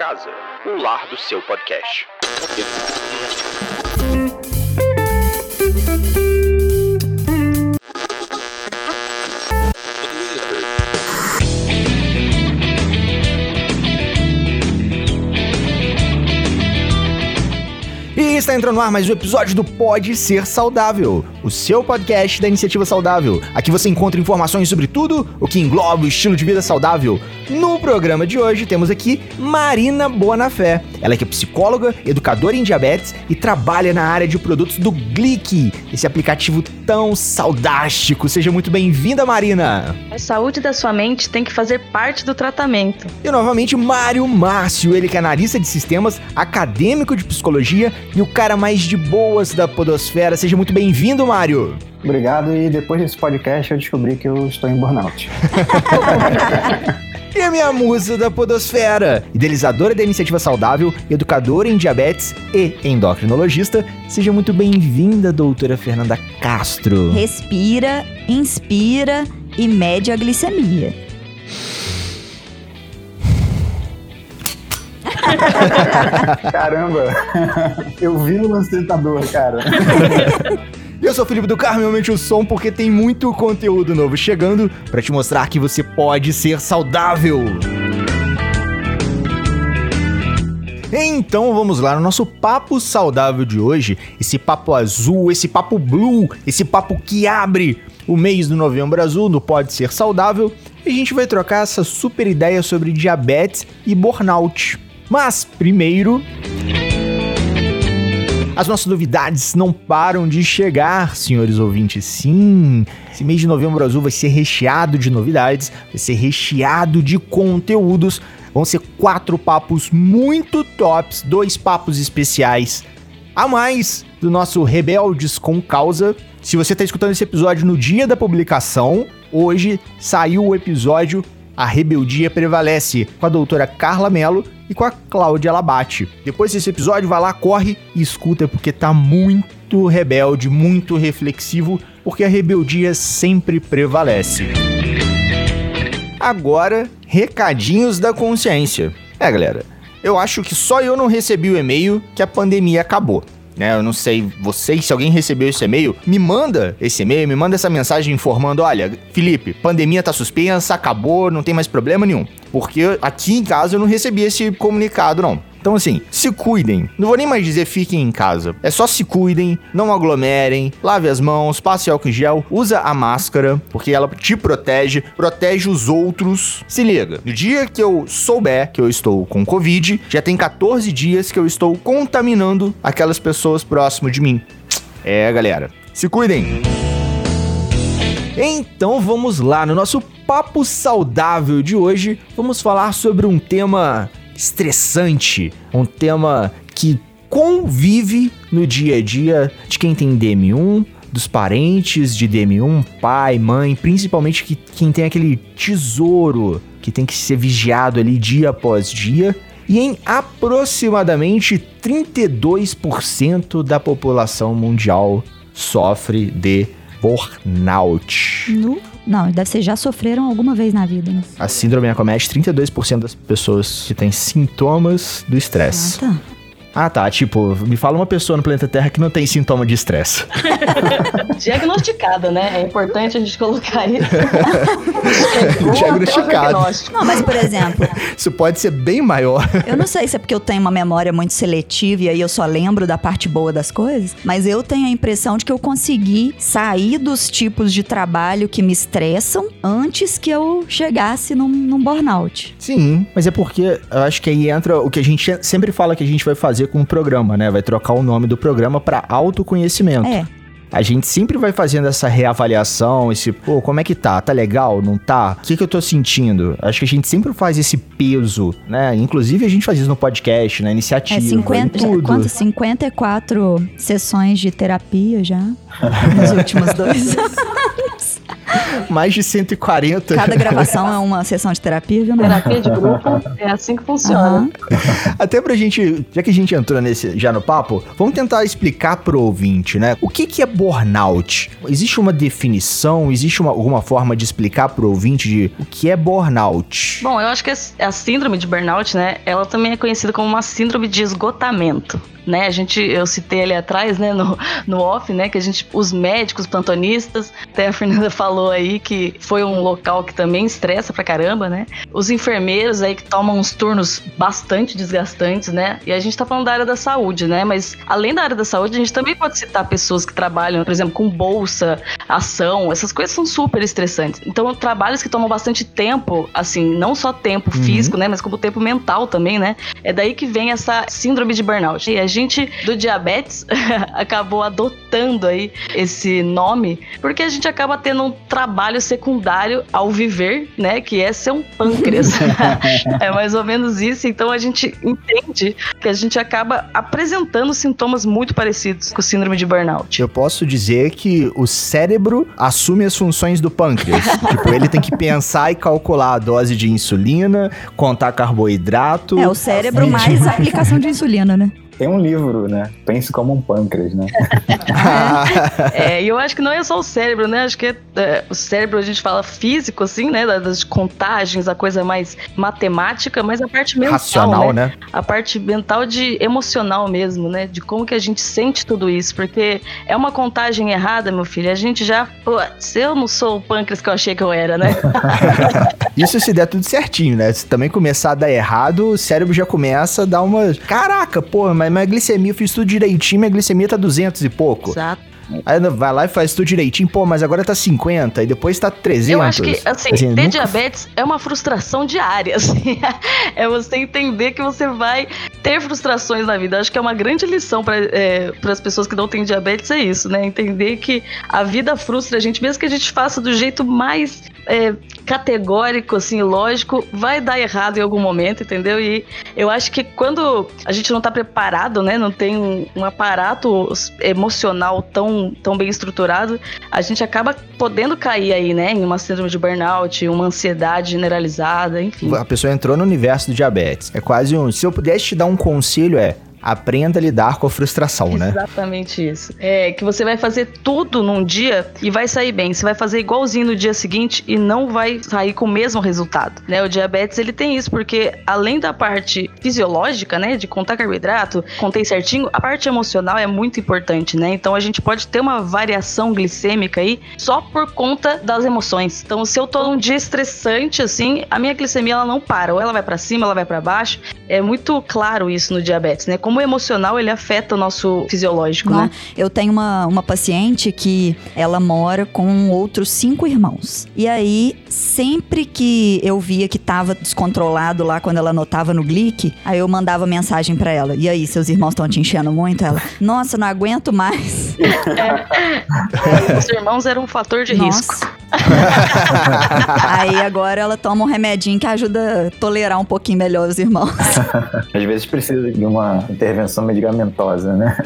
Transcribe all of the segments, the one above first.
casa, o lar do seu podcast. Está entrando no ar mais um episódio do Pode Ser Saudável, o seu podcast da Iniciativa Saudável. Aqui você encontra informações sobre tudo o que engloba o estilo de vida saudável. No programa de hoje temos aqui Marina Bonafé. Ela que é psicóloga, educadora em diabetes e trabalha na área de produtos do Glick, esse aplicativo tão saudástico. Seja muito bem-vinda, Marina. A saúde da sua mente tem que fazer parte do tratamento. E novamente Mário Márcio, ele que é analista de sistemas, acadêmico de psicologia e o cara mais de boas da podosfera. Seja muito bem-vindo, Mário. Obrigado, e depois desse podcast eu descobri que eu estou em burnout. E a minha musa da podosfera, idealizadora da iniciativa saudável, educadora em diabetes e endocrinologista, seja muito bem-vinda, doutora Fernanda Castro. Respira, inspira e mede a glicemia. Caramba! Eu vi no lance tentador, cara. Eu sou o Felipe do Carmo e aumente o som porque tem muito conteúdo novo chegando para te mostrar que você pode ser saudável. Então vamos lá no nosso papo saudável de hoje, esse papo azul, esse papo blue, esse papo que abre o mês do Novembro Azul no Pode Ser Saudável, e a gente vai trocar essa super ideia sobre diabetes e burnout. Mas primeiro, as nossas novidades não param de chegar, senhores ouvintes. Sim, esse mês de novembro azul vai ser recheado de novidades, vai ser recheado de conteúdos. Vão ser quatro papos muito tops, dois papos especiais a mais do nosso Rebeldes com Causa. Se você está escutando esse episódio no dia da publicação, hoje saiu o episódio A Rebeldia Prevalece com a doutora Carla Mello e com a Cláudia Labate. Depois desse episódio, vai lá, corre e escuta, porque tá muito rebelde, muito reflexivo, porque a rebeldia sempre prevalece. Agora, recadinhos da consciência. É, galera, eu acho que só eu não recebi o e-mail que a pandemia acabou. Né, eu não sei vocês, se alguém recebeu esse e-mail, me manda esse e-mail, me manda essa mensagem informando: olha, Felipe, pandemia tá suspensa, acabou, não tem mais problema nenhum. Porque aqui em casa eu não recebi esse comunicado, não. Então, assim, se cuidem. Não vou nem mais dizer fiquem em casa. É só se cuidem, não aglomerem, lave as mãos, passe álcool em gel, usa a máscara, porque ela te protege, protege os outros. Se liga, no dia que eu souber que eu estou com Covid, já tem 14 dias que eu estou contaminando aquelas pessoas próximo de mim. É, galera, se cuidem. Então vamos lá, no nosso papo saudável de hoje, vamos falar sobre um tema estressante, um tema que convive no dia a dia de quem tem DM1, dos parentes de DM1, pai, mãe, principalmente que, quem tem aquele tesouro que tem que ser vigiado ali dia após dia. E em aproximadamente 32% da população mundial sofre de burnout. No... Não, deve ser já sofreram alguma vez na vida, né? A síndrome acomete 32% das pessoas que têm sintomas do estresse. Ah, tá. Ah, tá. Tipo, me fala uma pessoa no planeta Terra que não tem sintoma de estresse. Diagnosticada, né? É importante a gente colocar isso. Diagnosticado. Não, mas por exemplo, Isso pode ser bem maior. eu não sei se é porque eu tenho uma memória muito seletiva e aí eu só lembro da parte boa das coisas, mas eu tenho a impressão de que eu consegui sair dos tipos de trabalho que me estressam antes que eu chegasse num, num burnout. Sim, mas é porque eu acho que aí entra o que a gente sempre fala que a gente vai fazer com o programa, né? Vai trocar o nome do programa pra autoconhecimento. É, A gente sempre vai fazendo essa reavaliação, esse, pô, como é que tá? Tá legal? Não tá? O que, que eu tô sentindo? Acho que a gente sempre faz esse peso, né? Inclusive a gente faz isso no podcast, na iniciativa, é 50, em já- tudo. quantas? 54 sessões de terapia já nos últimos dois anos. Mais de 140. Cada gravação é uma sessão de terapia, viu? Terapia de grupo é assim que funciona. Aham. Até pra gente, já que a gente entrou nesse já no papo, vamos tentar explicar pro ouvinte, né? O que que é burnout? Existe uma definição, existe uma, alguma forma de explicar pro ouvinte de o que é burnout? Bom, eu acho que a síndrome de burnout, né, ela também é conhecida como uma síndrome de esgotamento. Né, a gente, eu citei ali atrás, né, no, no off, né, que a gente, os médicos, plantonistas, até a Fernanda falou aí que foi um local que também estressa pra caramba, né, os enfermeiros aí que tomam uns turnos bastante desgastantes, né, e a gente tá falando da área da saúde, né, mas além da área da saúde, a gente também pode citar pessoas que trabalham, por exemplo, com bolsa, ação, essas coisas são super estressantes. Então, trabalhos que tomam bastante tempo, assim, não só tempo Uhum. físico, né, mas como tempo mental também, né, é daí que vem essa síndrome de burnout. E a gente do diabetes acabou adotando aí esse nome porque a gente acaba tendo um trabalho secundário ao viver, né, que é ser um pâncreas. é mais ou menos isso. Então a gente entende que a gente acaba apresentando sintomas muito parecidos com síndrome de burnout. Eu posso dizer que o cérebro assume as funções do pâncreas. tipo, ele tem que pensar e calcular a dose de insulina, contar carboidrato. É o cérebro mais a aplicação de insulina, né? Tem um livro, né? Pense como um pâncreas, né? É, e eu acho que não é só o cérebro, né? Acho que é, é, o cérebro a gente fala físico, assim, né? Das contagens, a coisa mais matemática, mas a parte mental, Racional, né? né? A parte mental de emocional mesmo, né? De como que a gente sente tudo isso. Porque é uma contagem errada, meu filho. A gente já. Putz, eu não sou o pâncreas que eu achei que eu era, né? Isso se der tudo certinho, né? Se também começar a dar errado, o cérebro já começa a dar uma. Caraca, pô, mas minha glicemia, eu fiz tudo direitinho, minha glicemia tá 200 e pouco. Exato. Aí vai lá e faz tudo direitinho, pô, mas agora tá 50 e depois tá 300. Eu acho que, assim, ter nunca- diabetes é uma frustração diária, assim. É você entender que você vai ter frustrações na vida. Acho que é uma grande lição para as pessoas que não têm diabetes, é isso, né? Entender que a vida frustra a gente, mesmo que a gente faça do jeito mais é, categórico, assim, lógico, vai dar errado em algum momento, entendeu? E eu acho que quando a gente não tá preparado, né? Não tem um, um aparato emocional tão, tão bem estruturado, a gente acaba podendo cair aí, né? Em uma síndrome de burnout, uma ansiedade generalizada, enfim. A pessoa entrou no universo do diabetes. É quase um. Se eu pudesse te dar um conselho, é. Aprenda a lidar com a frustração, né? Exatamente isso. É que você vai fazer tudo num dia e vai sair bem. Você vai fazer igualzinho no dia seguinte e não vai sair com o mesmo resultado, né? O diabetes ele tem isso porque além da parte fisiológica, né, de contar carboidrato, contei certinho, a parte emocional é muito importante, né? Então a gente pode ter uma variação glicêmica aí só por conta das emoções. Então se eu tô num dia estressante assim, a minha glicemia ela não para, ou ela vai para cima, ela vai para baixo. É muito claro isso no diabetes, né? Como o emocional ele afeta o nosso fisiológico, Não, né? Eu tenho uma, uma paciente que ela mora com outros cinco irmãos. E aí, sempre que eu via que tava descontrolado lá quando ela anotava no Glic, aí eu mandava mensagem pra ela. E aí, seus irmãos estão te enchendo muito? Ela, nossa, não aguento mais. Os irmãos eram um fator de risco. Nossa. aí agora ela toma um remedinho que ajuda a tolerar um pouquinho melhor os irmãos. Às vezes precisa de uma intervenção medicamentosa, né?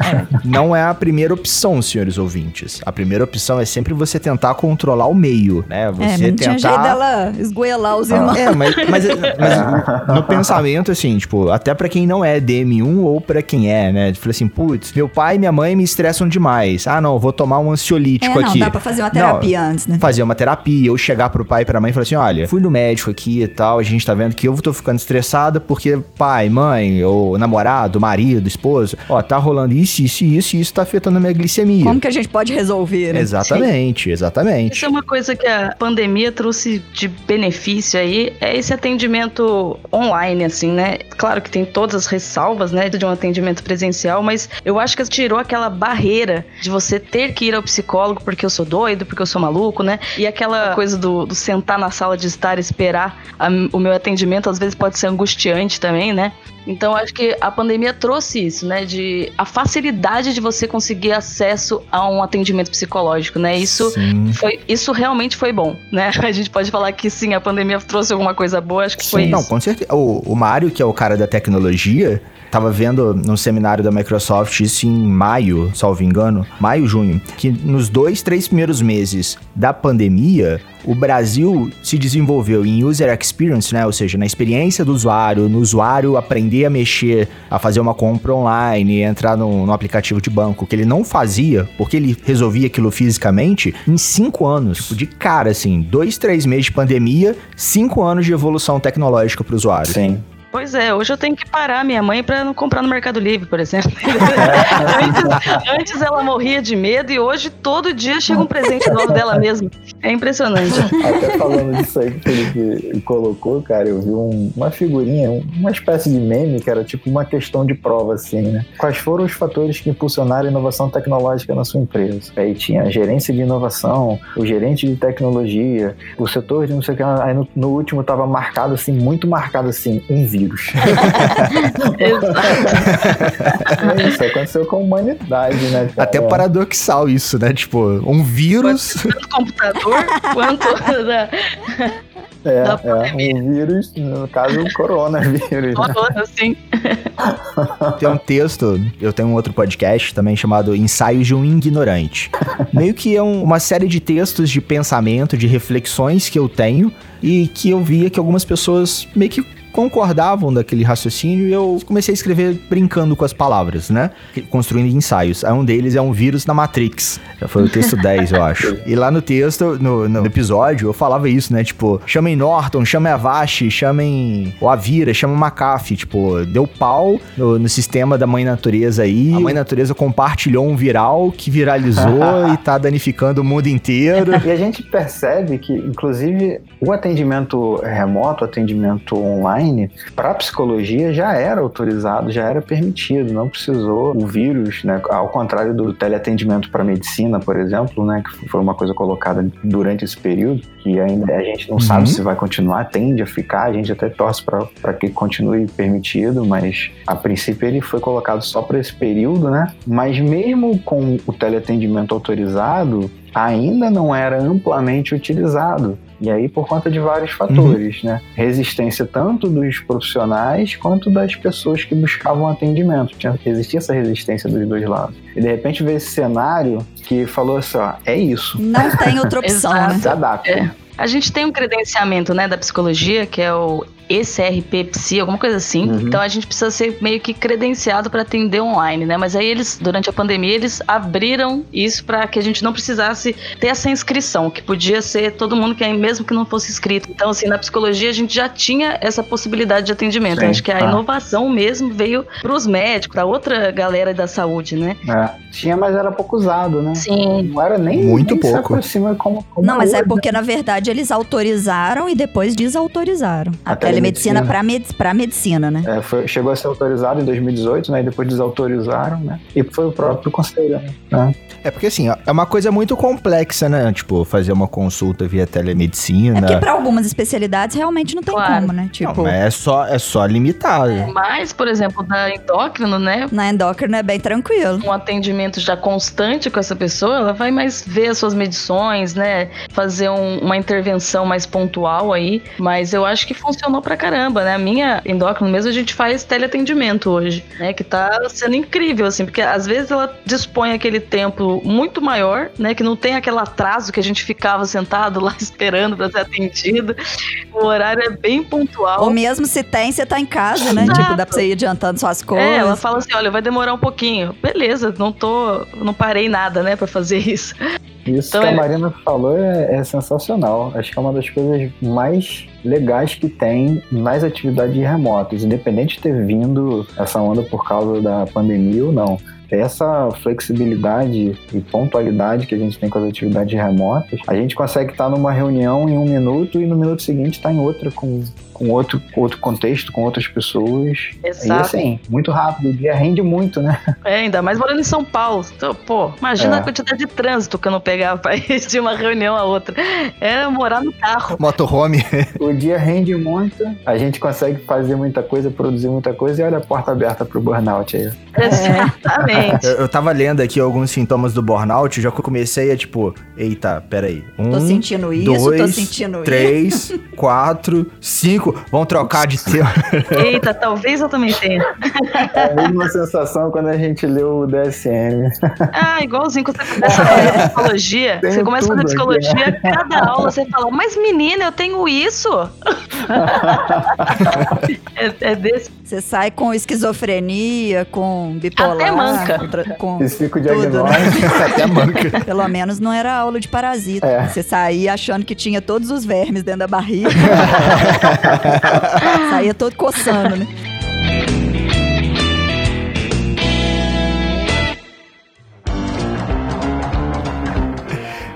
Não é a primeira opção, senhores ouvintes. A primeira opção é sempre você tentar controlar o meio, né? é, Você mas não tinha jeito tentar. dela esgoelar os irmãos. É, mas, mas, mas no pensamento, assim, tipo, até pra quem não é DM1 ou pra quem é, né? Tipo assim, putz, meu pai e minha mãe me estressam demais. Ah, não, vou tomar um É, ansiolítico não, aqui. dá pra fazer uma Não, terapia antes, né? fazer uma terapia, ou chegar pro pai e pra mãe e falar assim: olha, fui no médico aqui e tal, a gente tá vendo que eu tô ficando estressada porque pai, mãe, ou namorado, marido, esposa, ó, tá rolando isso, isso e isso, e isso tá afetando a minha glicemia. Como que a gente pode resolver, né? Exatamente, exatamente. Isso é uma coisa que a pandemia trouxe de benefício aí, é esse atendimento online, assim, né? Claro que tem todas as ressalvas, né, de um atendimento presencial, mas eu acho que tirou aquela barreira de você ter que ir ao psicólogo porque eu sou doido, porque eu sou maluco, né? E aquela coisa do, do sentar na sala de estar e esperar a- o meu atendimento, às vezes pode ser angustiante também, né? Então acho que a pandemia trouxe isso, né? De a facilidade de você conseguir acesso a um atendimento psicológico, né? Isso Sim. foi, isso realmente foi bom, né? A gente pode falar que sim, a pandemia trouxe alguma coisa boa, acho que foi Não, isso. com certeza. O, o Mário, que é o cara da tecnologia, tava vendo num seminário da Microsoft isso em maio, salvo engano, maio, junho, que nos dois, três primeiros meses da pandemia, o Brasil se desenvolveu em user experience, né? Ou seja, na experiência do usuário, no usuário aprender a mexer, a fazer uma compra online, entrar no, no aplicativo de banco, que ele não fazia, porque ele resolvia aquilo fisicamente, em cinco anos. Tipo, de cara, assim, dois, três meses de pandemia, cinco anos de evolução tecnológica pro usuário. Sim. Pois é, hoje eu tenho que parar minha mãe pra não comprar no Mercado Livre, por exemplo. antes, antes ela morria de medo e hoje todo dia chega um presente novo dela mesma. É impressionante. Até falando disso aí que o Felipe colocou, cara, eu vi um- uma figurinha, um- uma espécie de meme que era tipo uma questão de prova, assim, né? Quais foram os fatores que impulsionaram a inovação tecnológica na sua empresa? Aí tinha a gerência de inovação, o gerente de tecnologia, o setor de não sei o que, aí no, no último tava marcado assim, muito marcado assim, um vírus. É isso aconteceu com a humanidade, né? cara? Até paradoxal isso, né? Tipo, um vírus. Tanto computador quanto da É, é, um vírus, no caso, o coronavírus. né? corona, assim. Tem um texto, eu tenho um outro podcast também chamado Ensaios de um Ignorante. Meio que é um- uma série de textos de pensamento, de reflexões que eu tenho e que eu via que algumas pessoas meio que concordavam daquele raciocínio e eu comecei a escrever brincando com as palavras, né? Construindo ensaios. Aí um deles é um vírus na Matrix. Já foi o texto 10, eu acho. E lá no texto, no, no episódio, eu falava isso, né? Tipo, chamem Norton, chamem Avast, chamem o Avira, chamem McAfee. Tipo, deu pau no, no sistema da Mãe Natureza aí. A Mãe Natureza compartilhou um viral que viralizou e tá danificando o mundo inteiro. E a gente percebe que, inclusive, o atendimento remoto, o atendimento online, para psicologia já era autorizado, já era permitido, não precisou o vírus, né? Ao contrário do teleatendimento para medicina, por exemplo, né? Que foi uma coisa colocada durante esse período, que ainda a gente não Uhum. sabe se vai continuar, tende a ficar, a gente até torce para que continue permitido, mas a princípio ele foi colocado só para esse período, né? Mas mesmo com o teleatendimento autorizado, ainda não era amplamente utilizado. E aí por conta de vários fatores, né? Resistência tanto dos profissionais quanto das pessoas que buscavam atendimento. Tinha, existia essa resistência dos dois lados. E de repente veio esse cenário que falou assim, ó, é isso. Não tem outra opção, né? Se adapta. É. A gente tem um credenciamento, né, da psicologia, que é o ECRP Psi, alguma coisa assim. Uhum. Então a gente precisa ser meio que credenciado para atender online, né? Mas aí eles, durante a pandemia, eles abriram isso para que a gente não precisasse ter essa inscrição, que podia ser todo mundo que é mesmo que não fosse inscrito. Então assim, na psicologia a gente já tinha essa possibilidade de atendimento. Sim, Acho que a tá. inovação mesmo veio para os médicos, para outra galera da saúde, né? É. Tinha, mas era pouco usado, né? Sim. Não era nem, Muito nem pouco. como, como Não, mas é hoje. porque, na verdade, eles autorizaram e depois desautorizaram. A, A telemedicina med pra medicina, né? É, foi- chegou a ser autorizado em 2018, né? E depois desautorizaram, né? E foi o próprio conselho, né? É porque assim, é uma coisa muito complexa, né? Tipo, fazer uma consulta via telemedicina. É porque pra algumas especialidades realmente não tem Claro. como, né? Não, Tipo, mas é só, é só limitado. Mas, por exemplo, da endócrino, né? na endócrina é bem tranquilo. um atendimento já constante com essa pessoa, ela vai mais ver as suas medições, né? Fazer um- uma intervenção mais pontual aí. Mas eu acho que funcionou pra caramba, né? A minha endócrino mesmo, a gente faz teleatendimento hoje, né? Que tá sendo incrível, assim, porque às vezes ela dispõe aquele tempo muito maior, né? Que não tem aquele atraso que a gente ficava sentado lá esperando pra ser atendido. O horário é bem pontual. Ou mesmo se tem, você tá em casa, né? Exato. Tipo, dá pra você ir adiantando suas coisas. É, ela fala assim, olha, vai demorar um pouquinho. Beleza, não tô, não parei nada, né, pra fazer isso. Isso Então que a é- Marina falou é, é sensacional. Acho que é uma das coisas mais legais que tem nas atividades remotas, independente de ter vindo essa onda por causa da pandemia ou não. Essa flexibilidade e pontualidade que a gente tem com as atividades remotas, a gente consegue estar numa reunião em um minuto e no minuto seguinte estar em outra com com outro, outro contexto, com outras pessoas. Exato. E assim, muito rápido, o dia rende muito, né? É, ainda mais morando em São Paulo. Então, pô, imagina É. a quantidade de trânsito que eu não pegava pra ir de uma reunião a outra. Era morar no carro. Motorhome. O dia rende muito, a gente consegue fazer muita coisa, produzir muita coisa e olha a porta aberta pro burnout aí. Exatamente. Eu, eu tava lendo aqui alguns sintomas do burnout, já que eu comecei a tipo, eita, peraí. Um, Tô sentindo isso, tô dois, sentindo isso. três, quatro, cinco. Vamos trocar de tema. Eita, talvez eu também tenha. É a mesma sensação quando a gente leu o DSM. Ah, igualzinho quando você começa a fazer psicologia. Tem você começa a fazer tudo aqui, psicologia, cada aula você fala, mas menina, eu tenho isso. é, é desse. Você sai com esquizofrenia, com bipolar. Até manca. Com, com né? diagnóstico. Até manca. Pelo menos não era aula de parasita. É. Você saía achando que tinha todos os vermes dentro da barriga. saía todo coçando, né?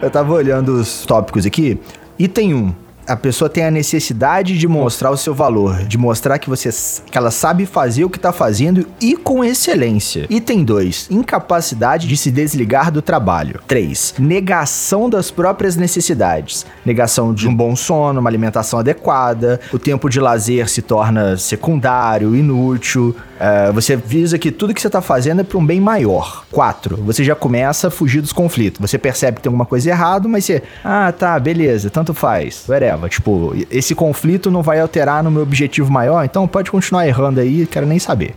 Eu tava olhando os tópicos aqui. Item 1. A pessoa tem a necessidade de mostrar o seu valor, de mostrar que você que ela sabe fazer o que tá fazendo e com excelência. Item 2. Incapacidade de se desligar do trabalho. 3. Negação das próprias necessidades. Negação de um bom sono, uma alimentação adequada, o tempo de lazer se torna secundário, inútil. É, você visa que tudo que você tá fazendo é para um bem maior. 4. Você já começa a fugir dos conflitos. Você percebe que tem alguma coisa errada, mas você, ah, tá, beleza, tanto faz. Whatever. Tipo, esse conflito não vai alterar no meu objetivo maior, então pode continuar errando aí, quero nem saber.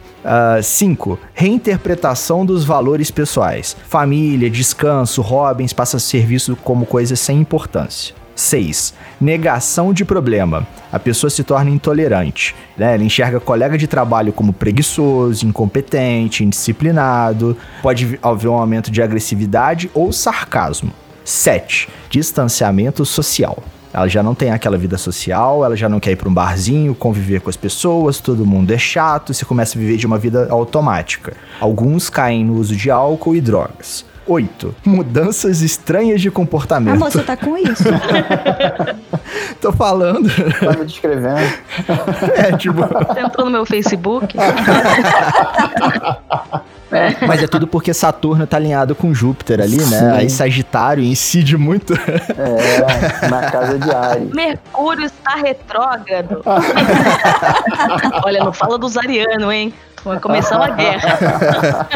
5. reinterpretação dos valores pessoais. Família, descanso, hobbies, passa a ser visto como coisas sem importância. 6. Negação de problema. A pessoa se torna intolerante. Né? Ela enxerga colega de trabalho como preguiçoso, incompetente, indisciplinado. Pode haver um aumento de agressividade ou sarcasmo. 7. Distanciamento social. Ela já não tem aquela vida social, ela já não quer ir para um barzinho, conviver com as pessoas, todo mundo é chato, você começa a viver de uma vida automática. Alguns caem no uso de álcool e drogas. 8. Mudanças estranhas de A comportamento. moça tá com isso. Tô falando. Tá me descrevendo. É, tipo. Você entrou no meu Facebook. Mas é tudo porque Saturno tá alinhado com Júpiter ali, né? Sim. Aí Sagitário incide muito. É, na casa de Ares. Mercúrio está retrógrado. Olha, não fala dos arianos, hein? Vai começar uma guerra.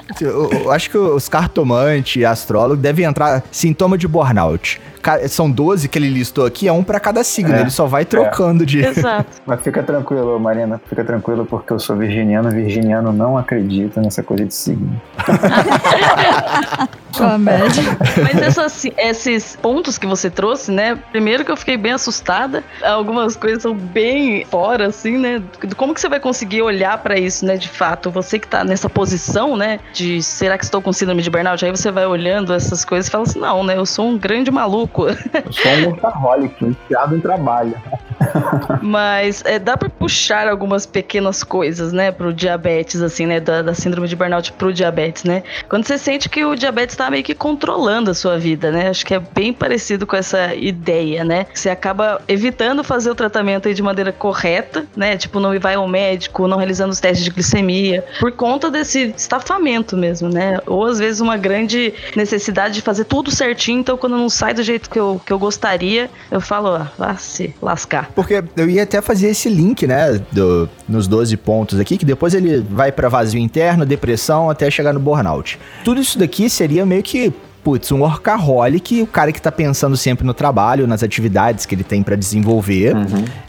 Eu, eu acho que os cartomantes e astrólogos devem entrar sintoma de burnout. São 12 que ele listou aqui, é um pra cada signo. É. Ele só vai trocando de. Exato. Mas fica tranquilo, Marina. Fica tranquilo porque eu sou virginiano. Virginiano não acredita nessa coisa de signo. Comédia. Mas essas- esses pontos que você trouxe, né? Primeiro que eu fiquei bem assustada. Algumas coisas são bem fora, assim, né? Como que você vai conseguir olhar pra isso, né? De fato, você que tá nessa posição, né? De será que estou com síndrome de burnout? Aí você vai olhando essas coisas e fala assim: não, né? Eu sou um grande maluco. Eu sou um workaholic, enfiado em trabalho. Mas é, dá pra puxar algumas pequenas coisas, né, pro diabetes, assim, né, da, da síndrome de burnout pro diabetes, né? Quando você sente que o diabetes tá meio que controlando a sua vida, né? Acho que é bem parecido com essa ideia, né? Você acaba evitando fazer o tratamento aí de maneira correta, né? Tipo, não vai ao médico, não realizando os testes de glicemia, por conta desse estafamento mesmo, né? Ou às vezes uma grande necessidade de fazer tudo certinho, então quando não sai do jeito que eu, que eu gostaria, eu falo, ó, vá se lascar. Porque eu ia até fazer esse link, né, do, nos 12 pontos aqui, que depois ele vai pra vazio interno, depressão, até chegar no burnout. Tudo isso daqui seria meio que, putz, um workaholic, o cara que tá pensando sempre no trabalho, nas atividades que ele tem pra desenvolver,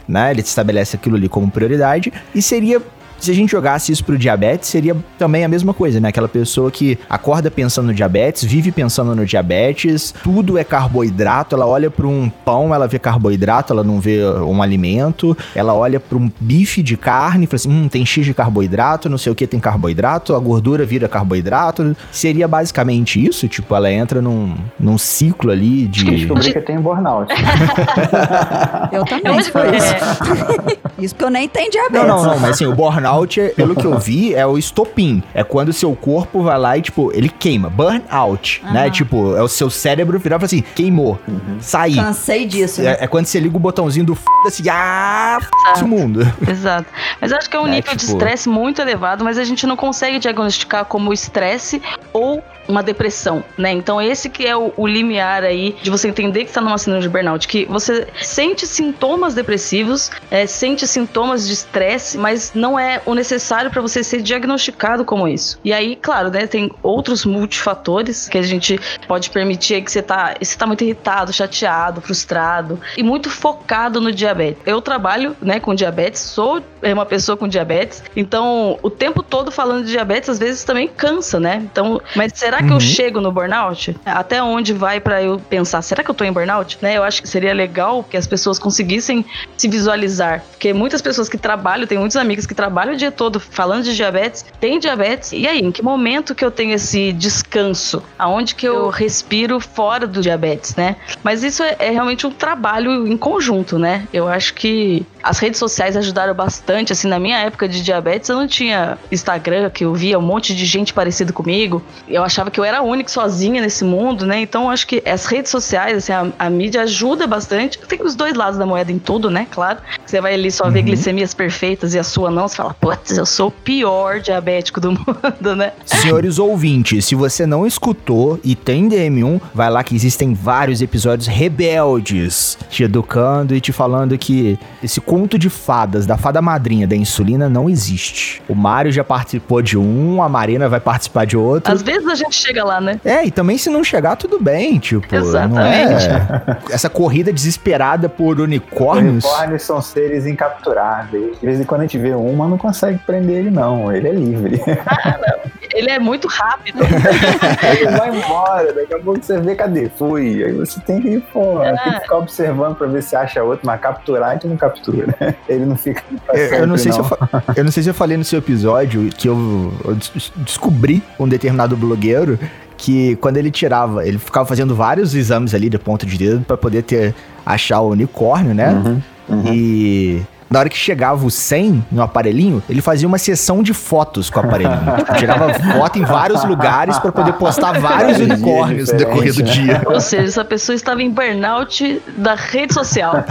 né, ele estabelece aquilo ali como prioridade, e seria... Se a gente jogasse isso pro diabetes, seria também a mesma coisa, né? Aquela pessoa que acorda pensando no diabetes, vive pensando no diabetes, tudo é carboidrato, ela olha para um pão, ela vê carboidrato, ela não vê um alimento, ela olha para um bife de carne e fala assim: hum, tem X de carboidrato, não sei o que tem carboidrato, a gordura vira carboidrato. Seria basicamente isso? Tipo, ela entra num, num ciclo ali de. Descobri que tem burnout. Eu também, se for isso. É, Isso que eu nem tenho diabetes. Não, não, não, mas assim, o burnout, é- pelo que eu vi, é o estopim. É quando o seu corpo vai lá e, tipo, ele queima. Burnout, né? Tipo, é o seu cérebro virar e falar assim, queimou, sair. Cansei disso. né? É, é quando você liga o botãozinho do f***, ah, f*** o mundo. Exato. Mas eu acho que é um É, nível de tipo- estresse muito elevado, mas a gente não consegue diagnosticar como estresse ou uma depressão, né? Então esse que é o, o limiar aí de você entender que está numa síndrome de burnout, que você sente sintomas depressivos, é, sente sintomas de estresse, mas não é o necessário para você ser diagnosticado como isso. E aí, claro, né, tem outros multifatores que a gente pode permitir que você tá, você tá muito irritado, chateado, frustrado e muito focado no diabetes. Eu trabalho, né, com diabetes, sou uma pessoa com diabetes, então o tempo todo falando de diabetes às vezes também cansa, né? Então, mas será que Uhum. eu chego no burnout? Até onde vai pra eu pensar, será que eu tô em burnout? Né? Eu acho que seria legal que as pessoas conseguissem se visualizar, porque muitas pessoas que trabalham, tem muitos amigos que trabalham o dia todo falando de diabetes, têm diabetes. E aí, em que momento que eu tenho esse descanso? Aonde que eu respiro fora do diabetes, né? Mas isso é, é realmente um trabalho em conjunto, né? Eu acho que as redes sociais ajudaram bastante. Assim, na minha época de diabetes, eu não tinha Instagram, que eu via um monte de gente parecida comigo. Eu achava que eu era a única sozinha nesse mundo, né? Então, acho que as redes sociais, assim, a, a mídia ajuda bastante. Tem os dois lados da moeda em tudo, né? Claro. Você vai ali só ver glicemias perfeitas e a sua não. Você fala, putz, eu sou o pior diabético do mundo, né? Senhores ouvintes, se você não escutou e tem DM1, vai lá que existem vários episódios rebeldes te educando e te falando que esse conto de fadas da fada madrinha da insulina não existe. O Mário já participou de um, a Marina vai participar de outro. Às vezes a gente chega lá, né? É, e também se não chegar, tudo bem, tipo. Exatamente. Não é essa corrida desesperada por unicórnios. Unicórnios são seres incapturáveis. De vez em quando a gente vê um, mas não consegue prender ele, não. Ele é livre. Ele é muito rápido. ele vai embora, daqui a pouco você vê, cadê? Fui. Aí você tem que, pô, tem que ficar observando pra ver se acha outro, mas capturar a gente não captura. Ele não fica. pra Eu, eu não sempre, sei Se eu, fa- eu não sei se eu falei no seu episódio que eu, eu des- descobri um determinado blogueiro que quando ele tirava, ele ficava fazendo vários exames ali de ponta de dedo pra poder ter achar o unicórnio, né? Uhum, uhum. E na hora que chegava o 100 no aparelhinho, ele fazia uma sessão de fotos com o aparelhinho. Tipo, tirava foto em vários lugares pra poder postar vários unicórnios no decorrer do né? dia. Ou seja, essa pessoa estava em burnout da rede social.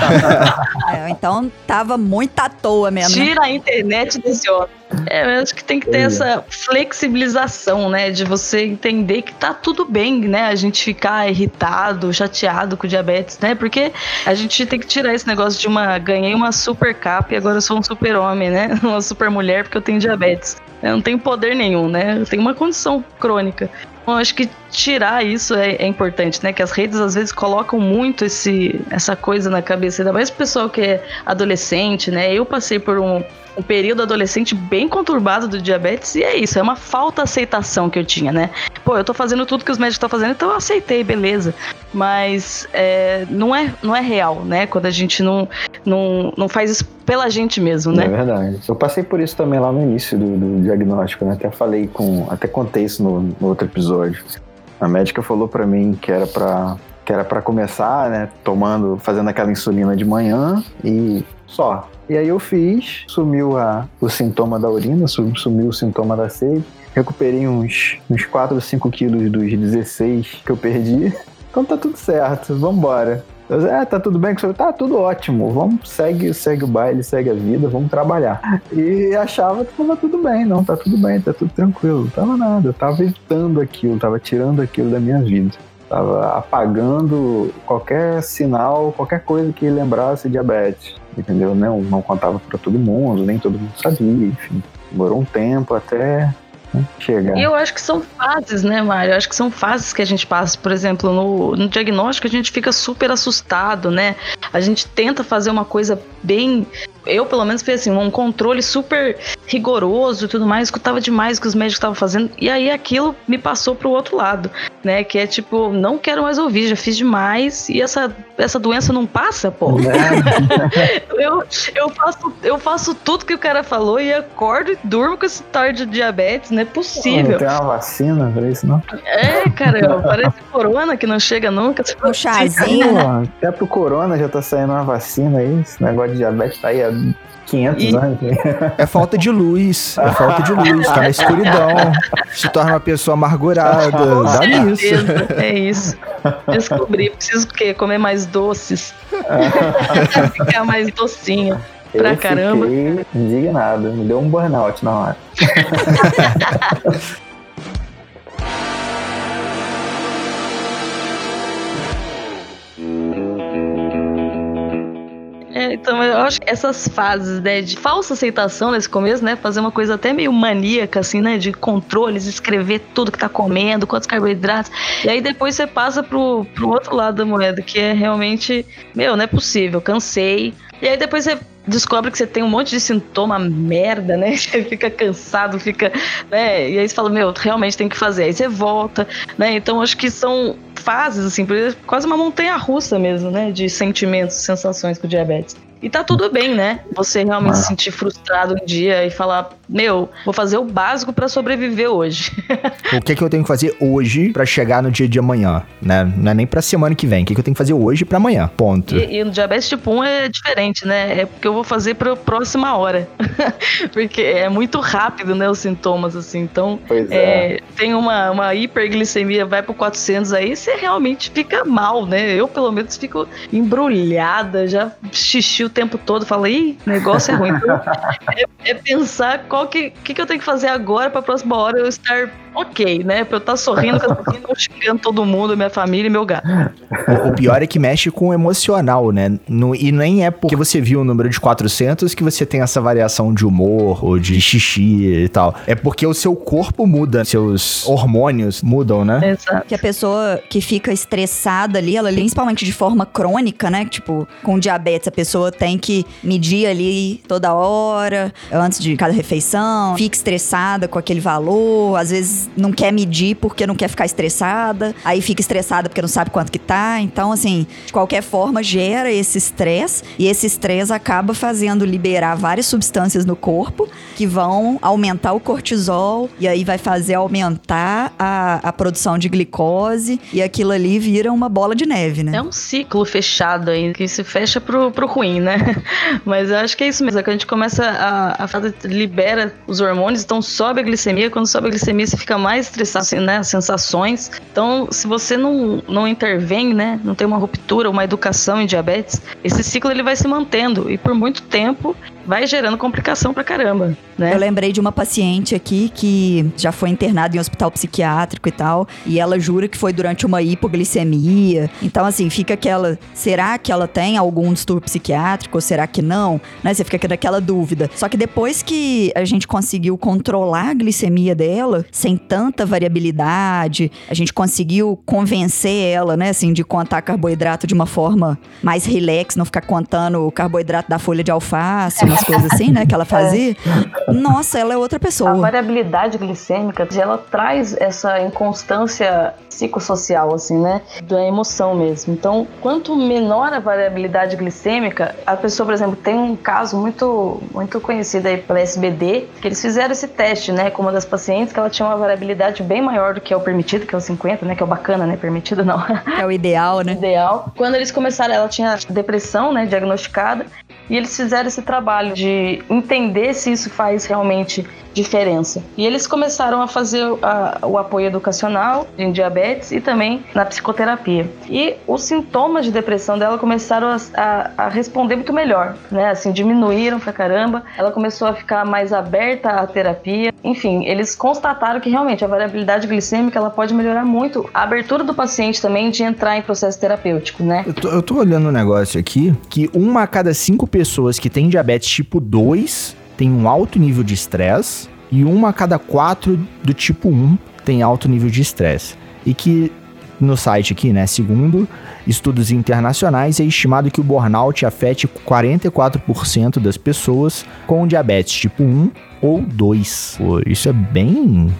É, então tava muito à toa mesmo. né? Tira a internet desse homem. É, eu acho que tem que ter é. essa flexibilização, né? De você entender que tá tudo bem, né? A gente ficar irritado, chateado com diabetes, né? Porque a gente tem que tirar esse negócio de uma. Ganhei uma super capa e agora eu sou um super homem, né? Uma super mulher porque eu tenho diabetes. Eu não tenho poder nenhum, né? Eu tenho uma condição crônica. Então, acho que tirar isso é, é importante, né? Que as redes às vezes colocam muito esse, essa coisa na cabeça, ainda mais o pessoal que é adolescente, né? Eu passei por um, um período adolescente bem conturbado do diabetes e é isso, é uma falta de aceitação que eu tinha, né? Pô, eu tô fazendo tudo que os médicos estão fazendo, então eu aceitei, beleza. Mas é, não, é, não é real, né? Quando a gente não, não, não faz isso pela gente mesmo, É né? verdade. Eu passei por isso também lá no início do, do diagnóstico, né? Até falei com. Até contei isso no, no outro episódio. A médica falou pra mim que era pra. Que era para começar, né? Tomando, fazendo aquela insulina de manhã e só. E aí eu fiz, sumiu a, o sintoma da urina, su- sumiu o sintoma da sede. Recuperei uns, uns 4 ou 5 quilos dos 16 que eu perdi. Então tá tudo certo, vambora. Eu, é, tá tudo bem com você? Tá tudo ótimo. Vamos, segue, segue o baile, segue a vida, vamos trabalhar. E achava que tava tudo bem, não, tá tudo bem, tá tudo tranquilo. Não tava nada, eu tava evitando aquilo, tava tirando aquilo da minha vida. Tava apagando qualquer sinal, qualquer coisa que lembrasse diabetes. Entendeu? Não, não contava pra todo mundo, nem todo mundo sabia, enfim. Demorou um tempo até chegar. E eu acho que são fases, né, Mário? Eu acho que são fases que a gente passa. Por exemplo, no, no diagnóstico a gente fica super assustado, né? A gente tenta fazer uma coisa bem. Eu, pelo menos, fiz assim, um controle super rigoroso e tudo mais. Escutava demais o que os médicos estavam fazendo. E aí aquilo me passou pro outro lado. né? Que é tipo, não quero mais ouvir, já fiz demais e essa, essa doença não passa, pô. eu, eu, faço, eu faço tudo que o cara falou e acordo e durmo com esse tal de diabetes, não é possível. Não tem uma vacina pra isso, não? É, cara, parece corona que não chega nunca. Um chazinho, né? Até pro corona já tá saindo uma vacina aí. Esse negócio de diabetes tá aí há 500 E- anos. É falta de luz, é falta de luz, tá na escuridão, se torna uma pessoa amargurada, Com dá nisso. é isso. Descobri, preciso o quê? Comer mais doces. Ficar mais docinho. Pra Eu caramba. Fiquei indignado. Me deu um burnout na hora. É, então eu acho que essas fases, né, de falsa aceitação nesse começo, né, fazer uma coisa até meio maníaca, assim, né, de controles, escrever tudo que tá comendo, quantos carboidratos, e aí depois você passa pro, pro outro lado da moeda, que é realmente, meu, não é possível, cansei, e aí depois você descobre que você tem um monte de sintoma merda, né, você fica cansado, fica, né, e aí você fala, meu, realmente tem que fazer, aí você volta, né, então acho que são fases, assim, quase uma montanha russa mesmo, né? De sentimentos, sensações com diabetes. E tá tudo bem, né? Você realmente se sentir frustrado um dia e falar, meu, vou fazer o básico pra sobreviver hoje. O que, que eu tenho que fazer hoje pra chegar no dia de amanhã, né? Não é nem pra semana que vem. O que, que eu tenho que fazer hoje pra amanhã? Ponto. E, e no diabetes tipo 1 é diferente, né? É porque eu vou fazer pra próxima hora. porque é muito rápido, né? Os sintomas, assim. Então, Pois é. é, tem uma, uma hiperglicemia, vai pro 400 aí, você realmente fica mal, né? Eu, pelo menos, fico embrulhada, já xixi o tempo todo, falo, ih, negócio é ruim. É, é pensar qual que, que, que eu tenho que fazer agora pra próxima hora eu estar ok, né? Pra eu estar sorrindo, com as meninas, xingando todo mundo, minha família e meu gato. O, o pior é que mexe com o emocional, né? No- e nem é porque você viu o número de 400 que você tem essa variação de humor ou de xixi e tal. É porque o seu corpo muda, seus hormônios mudam, né? Exato. Que a pessoa que fica estressada ali, ela principalmente de forma crônica, né? Tipo, com diabetes, a pessoa tem que medir ali toda hora, antes de cada refeição, fica estressada com aquele valor, às vezes não quer medir porque não quer ficar estressada, aí fica estressada porque não sabe quanto que tá. Então, assim, de qualquer forma, gera esse estresse e esse estresse acaba fazendo liberar várias substâncias no corpo que vão aumentar o cortisol e aí vai fazer aumentar a, a produção de glicose e aquilo ali vira uma bola de neve, né? É um ciclo fechado aí, que se fecha pro, pro ruim, né? Mas eu acho que é isso mesmo, é que a gente começa a, a libera os hormônios, então sobe a glicemia, quando sobe a glicemia você fica mais estressado, assim, né? As sensações. Então, se você não, não intervém, né? Não tem uma ruptura, uma educação em diabetes, esse ciclo ele vai se mantendo e por muito tempo vai gerando complicação pra caramba, né? Eu lembrei de uma paciente aqui que já foi internada em hospital psiquiátrico e tal, e ela jura que foi durante uma hipoglicemia. Então, assim, fica aquela. Será que ela tem algum distúrbio psiquiátrico ou será que não? Né? Você fica naquela dúvida. Só que depois que a gente conseguiu controlar a glicemia dela, sem tanta variabilidade, a gente conseguiu convencer ela, né, assim, de contar carboidrato de uma forma mais relax, não ficar contando o carboidrato da folha de alface, umas coisas assim, né, que ela fazia. Nossa, ela é outra A pessoa. variabilidade glicêmica, ela traz essa inconstância psicossocial, assim, né? Da emoção mesmo. Então, quanto menor a variabilidade glicêmica, a pessoa, por exemplo, tem um caso muito, muito conhecido aí pela SBD, que eles fizeram esse teste, né? Com uma das pacientes, que ela tinha uma variabilidade bem maior do que é o permitido, que é o 50, né? Que é o bacana, né? Permitido não. É o ideal, né? ideal. Quando eles começaram, ela tinha depressão, né, diagnosticada, e eles fizeram esse trabalho de entender se isso faz realmente diferença. E eles começaram a fazer a- o apoio educacional em diabetes e também na psicoterapia. E os sintomas de depressão dela começaram a, a- a responder muito melhor, né? Assim, diminuíram pra caramba. Ela começou a ficar mais aberta à terapia. Enfim, eles constataram que realmente a variabilidade glicêmica ela pode melhorar muito a abertura do paciente também de entrar em processo terapêutico, né? Eu tô, eu tô olhando um negócio aqui que uma a cada cinco pessoas que tem diabetes tipo 2 tem um alto nível de estresse e uma a cada quatro do tipo 1 tem alto nível de estresse. E que no site aqui, né, segundo estudos internacionais, é estimado que o burnout afete 44% das pessoas com diabetes tipo 1 ou 2. Pô, isso é bem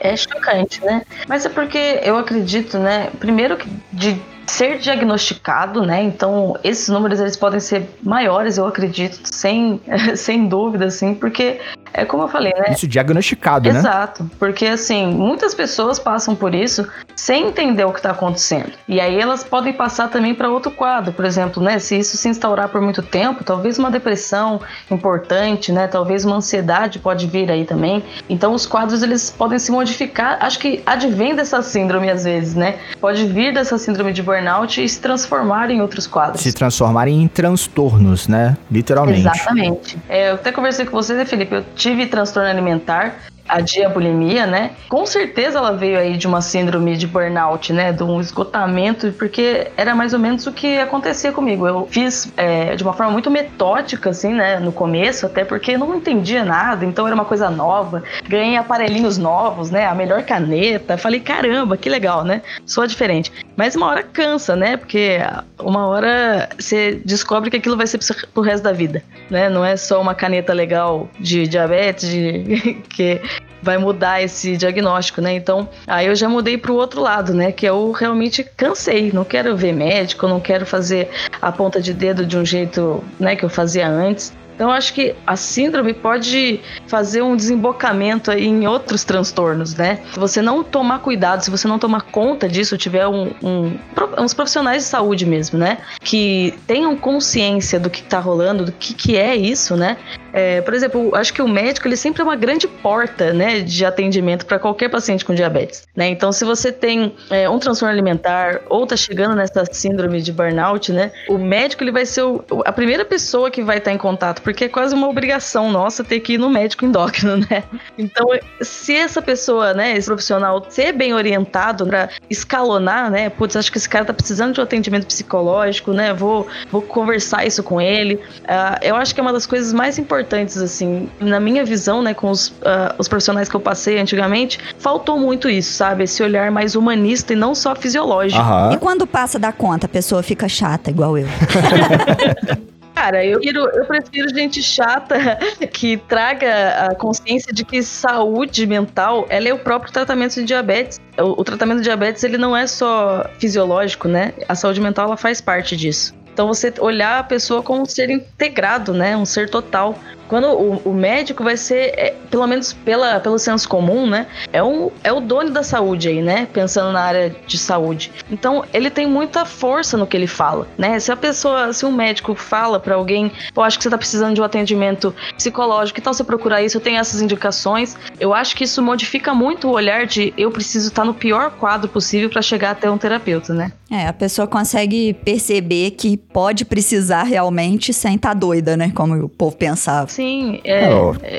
é chocante, né? Mas é porque eu acredito, né? Primeiro que de ser diagnosticado, né? Então, esses números eles podem ser maiores, eu acredito, sem, sem dúvida, assim, porque é como eu falei, né? Isso diagnosticado, né? Exato. Porque, assim, muitas pessoas passam por isso sem entender o que está acontecendo. E aí elas podem passar também para outro quadro. Por exemplo, né? Se isso se instaurar por muito tempo, talvez uma depressão importante, né? Talvez uma ansiedade pode vir aí também. Então, os quadros, eles podem se modificar. Acho que advém dessa síndrome, às vezes, né? Pode vir dessa síndrome de burnout e se transformar em outros quadros. Se transformarem em transtornos, né? Literalmente. Exatamente. É, eu até conversei com você, né, Felipe? Eu tive transtorno alimentar a diabulimia, né? Com certeza ela veio aí de uma síndrome de burnout, né? De um esgotamento, porque era mais ou menos o que acontecia comigo. Eu fiz é, de uma forma muito metódica, assim, né? No começo, até porque não entendia nada, então era uma coisa nova. Ganhei aparelhinhos novos, né? A melhor caneta. Falei, caramba, que legal, né? Sou diferente. Mas uma hora cansa, né? Porque uma hora você descobre que aquilo vai ser pro resto da vida, né? Não é só uma caneta legal de diabetes, de... que vai mudar esse diagnóstico, né? Então, aí eu já mudei para o outro lado, né? Que eu realmente cansei, não quero ver médico, não quero fazer a ponta de dedo de um jeito, né, que eu fazia antes. Então, acho que a síndrome pode fazer um desembocamento em outros transtornos, né? Se você não tomar cuidado, se você não tomar conta disso, tiver um, um uns profissionais de saúde mesmo, né? Que tenham consciência do que está rolando, do que, que é isso, né? É, por exemplo, acho que o médico ele sempre é uma grande porta, né, de atendimento para qualquer paciente com diabetes, né? Então, se você tem é, um transtorno alimentar ou está chegando nessa síndrome de burnout, né, o médico ele vai ser o, a primeira pessoa que vai estar tá em contato porque é quase uma obrigação nossa ter que ir no médico endócrino, né? Então, se essa pessoa, né, esse profissional, ser bem orientado para escalonar, né? Putz, acho que esse cara tá precisando de um atendimento psicológico, né? Vou, vou conversar isso com ele. Uh, eu acho que é uma das coisas mais importantes, assim, na minha visão, né, com os, uh, os profissionais que eu passei antigamente, faltou muito isso, sabe? Esse olhar mais humanista e não só fisiológico. E quando passa da conta, a pessoa fica chata, igual eu. Cara, eu prefiro, eu prefiro gente chata que traga a consciência de que saúde mental ela é o próprio tratamento de diabetes. O, o tratamento de diabetes ele não é só fisiológico, né? A saúde mental ela faz parte disso. Então você olhar a pessoa como um ser integrado, né? Um ser total. Quando o, o médico vai ser, é, pelo menos pela, pelo senso comum, né? É, um, é o dono da saúde aí, né? Pensando na área de saúde. Então, ele tem muita força no que ele fala, né? Se a pessoa, se um médico fala para alguém, eu acho que você tá precisando de um atendimento psicológico, tal você procurar isso? Eu tenho essas indicações. Eu acho que isso modifica muito o olhar de eu preciso estar no pior quadro possível para chegar até um terapeuta, né? É, a pessoa consegue perceber que pode precisar realmente sem estar tá doida, né? Como o povo pensava. Sim Sim, é,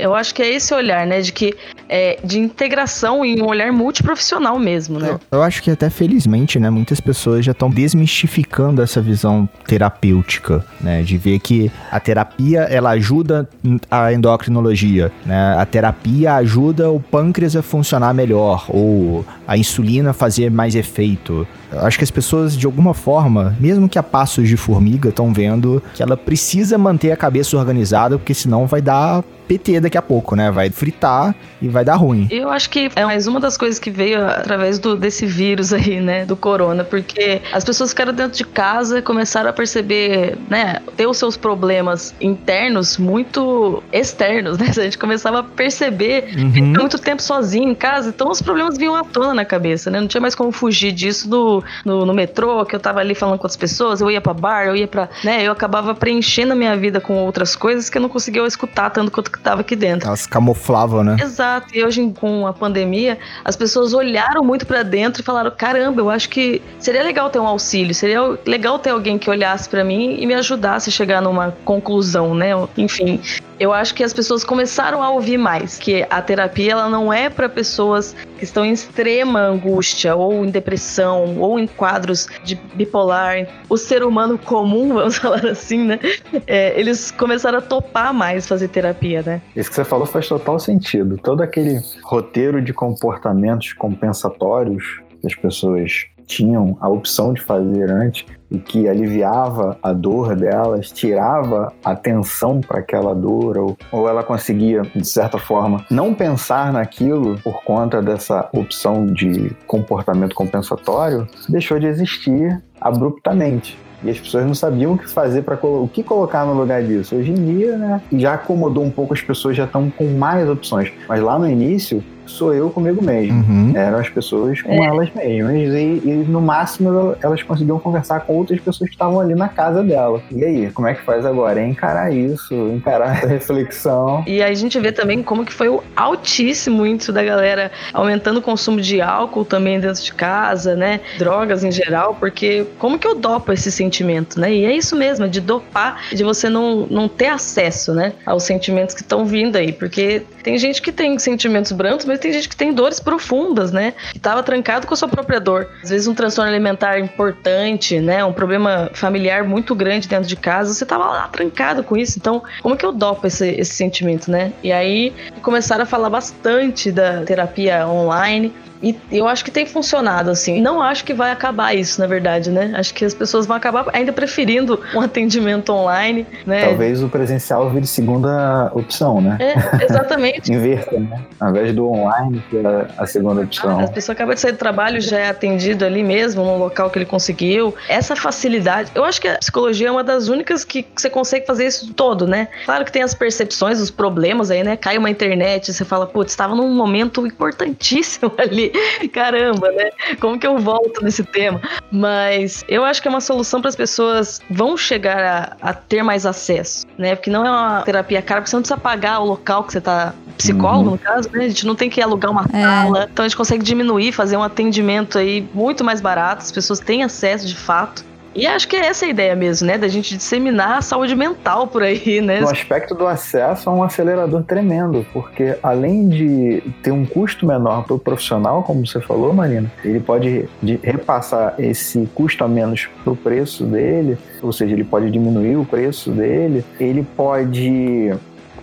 eu acho que é esse olhar, né? De que é, de integração e um olhar multiprofissional mesmo, né? Eu, eu acho que até felizmente, né? Muitas pessoas já estão desmistificando essa visão terapêutica, né? De ver que a terapia ela ajuda a endocrinologia, né? A terapia ajuda o pâncreas a funcionar melhor ou a insulina a fazer mais efeito. Acho que as pessoas, de alguma forma, mesmo que a passos de formiga, estão vendo que ela precisa manter a cabeça organizada, porque senão vai dar PT daqui a pouco, né? Vai fritar e vai dar ruim. Eu acho que é mais uma das coisas que veio através do, desse vírus aí, né? Do corona, porque as pessoas ficaram dentro de casa e começaram a perceber, né? Ter os seus problemas internos muito externos, né? A gente começava a perceber uhum. muito tempo sozinho em casa, então os problemas vinham à tona na cabeça, né? Não tinha mais como fugir disso no, no, no metrô, que eu tava ali falando com outras pessoas, eu ia pra bar, eu ia pra. né? Eu acabava preenchendo a minha vida com outras coisas que eu não conseguia escutar tanto quanto que tava aqui dentro. Elas camuflavam, né? Exato. E hoje, com a pandemia, as pessoas olharam muito para dentro e falaram: caramba, eu acho que seria legal ter um auxílio, seria legal ter alguém que olhasse para mim e me ajudasse a chegar numa conclusão, né? Enfim, eu acho que as pessoas começaram a ouvir mais que a terapia ela não é para pessoas que estão em extrema angústia ou em depressão ou em quadros de bipolar. O ser humano comum, vamos falar assim, né? É, eles começaram a topar mais fazer terapia, né? Isso que você falou faz total sentido. Todo aquele roteiro de comportamentos compensatórios que as pessoas tinham a opção de fazer antes e que aliviava a dor delas, tirava a tensão para aquela dor, ou, ou ela conseguia, de certa forma, não pensar naquilo por conta dessa opção de comportamento compensatório, deixou de existir abruptamente. E as pessoas não sabiam o que fazer para o que colocar no lugar disso. Hoje em dia, né, já acomodou um pouco, as pessoas já estão com mais opções. Mas lá no início, sou eu comigo mesmo. Uhum. Eram as pessoas com É. elas mesmas. E, e, no máximo elas conseguiam conversar com outras pessoas que estavam ali na casa dela. E aí, como é que faz agora? É encarar isso, encarar essa reflexão. E aí a gente vê também como que foi o altíssimo índice da galera aumentando o consumo de álcool também dentro de casa, né? Drogas em geral, porque como que eu dopo esse sentimento, né? E é isso mesmo, é de dopar, de você não, não ter acesso, né? Aos sentimentos que estão vindo aí, porque tem gente que tem sentimentos brancos, mas tem gente que tem dores profundas, né? Que tava trancado com a sua própria dor. Às vezes um transtorno alimentar importante, né? Um problema familiar muito grande dentro de casa, você tava lá trancado com isso. Então, como que eu dopo esse, esse sentimento, né? E aí começaram a falar bastante da terapia online. E eu acho que tem funcionado, assim. Não acho que vai acabar isso, na verdade, né? Acho que as pessoas vão acabar ainda preferindo um atendimento online, né? Talvez o presencial vire segunda opção, né? É, exatamente. Inverta, né? Ao invés do online, que é a segunda opção. A pessoa acaba de sair do trabalho, já é atendido ali mesmo, no local que ele conseguiu. Essa facilidade, eu acho que a psicologia é uma das únicas que você consegue fazer isso todo, né? Claro que tem as percepções, os problemas aí, né? Cai uma internet, você fala, putz, estava num momento importantíssimo ali. Caramba, né? Como que eu volto nesse tema? Mas eu acho que é uma solução para as pessoas vão chegar a, a ter mais acesso, né? Porque não é uma terapia cara, porque você não precisa pagar o local que você tá psicólogo, Uhum. no caso, né? A gente não tem que alugar uma É. sala. Então a gente consegue diminuir, fazer um atendimento aí muito mais barato, as pessoas têm acesso de fato. E acho que é essa a ideia mesmo, né? Da gente disseminar a saúde mental por aí, né? No aspecto do acesso, é um acelerador tremendo, porque além de ter um custo menor para o profissional, como você falou, Marina, ele pode de- repassar esse custo a menos para o preço dele, ou seja, ele pode diminuir o preço dele, ele pode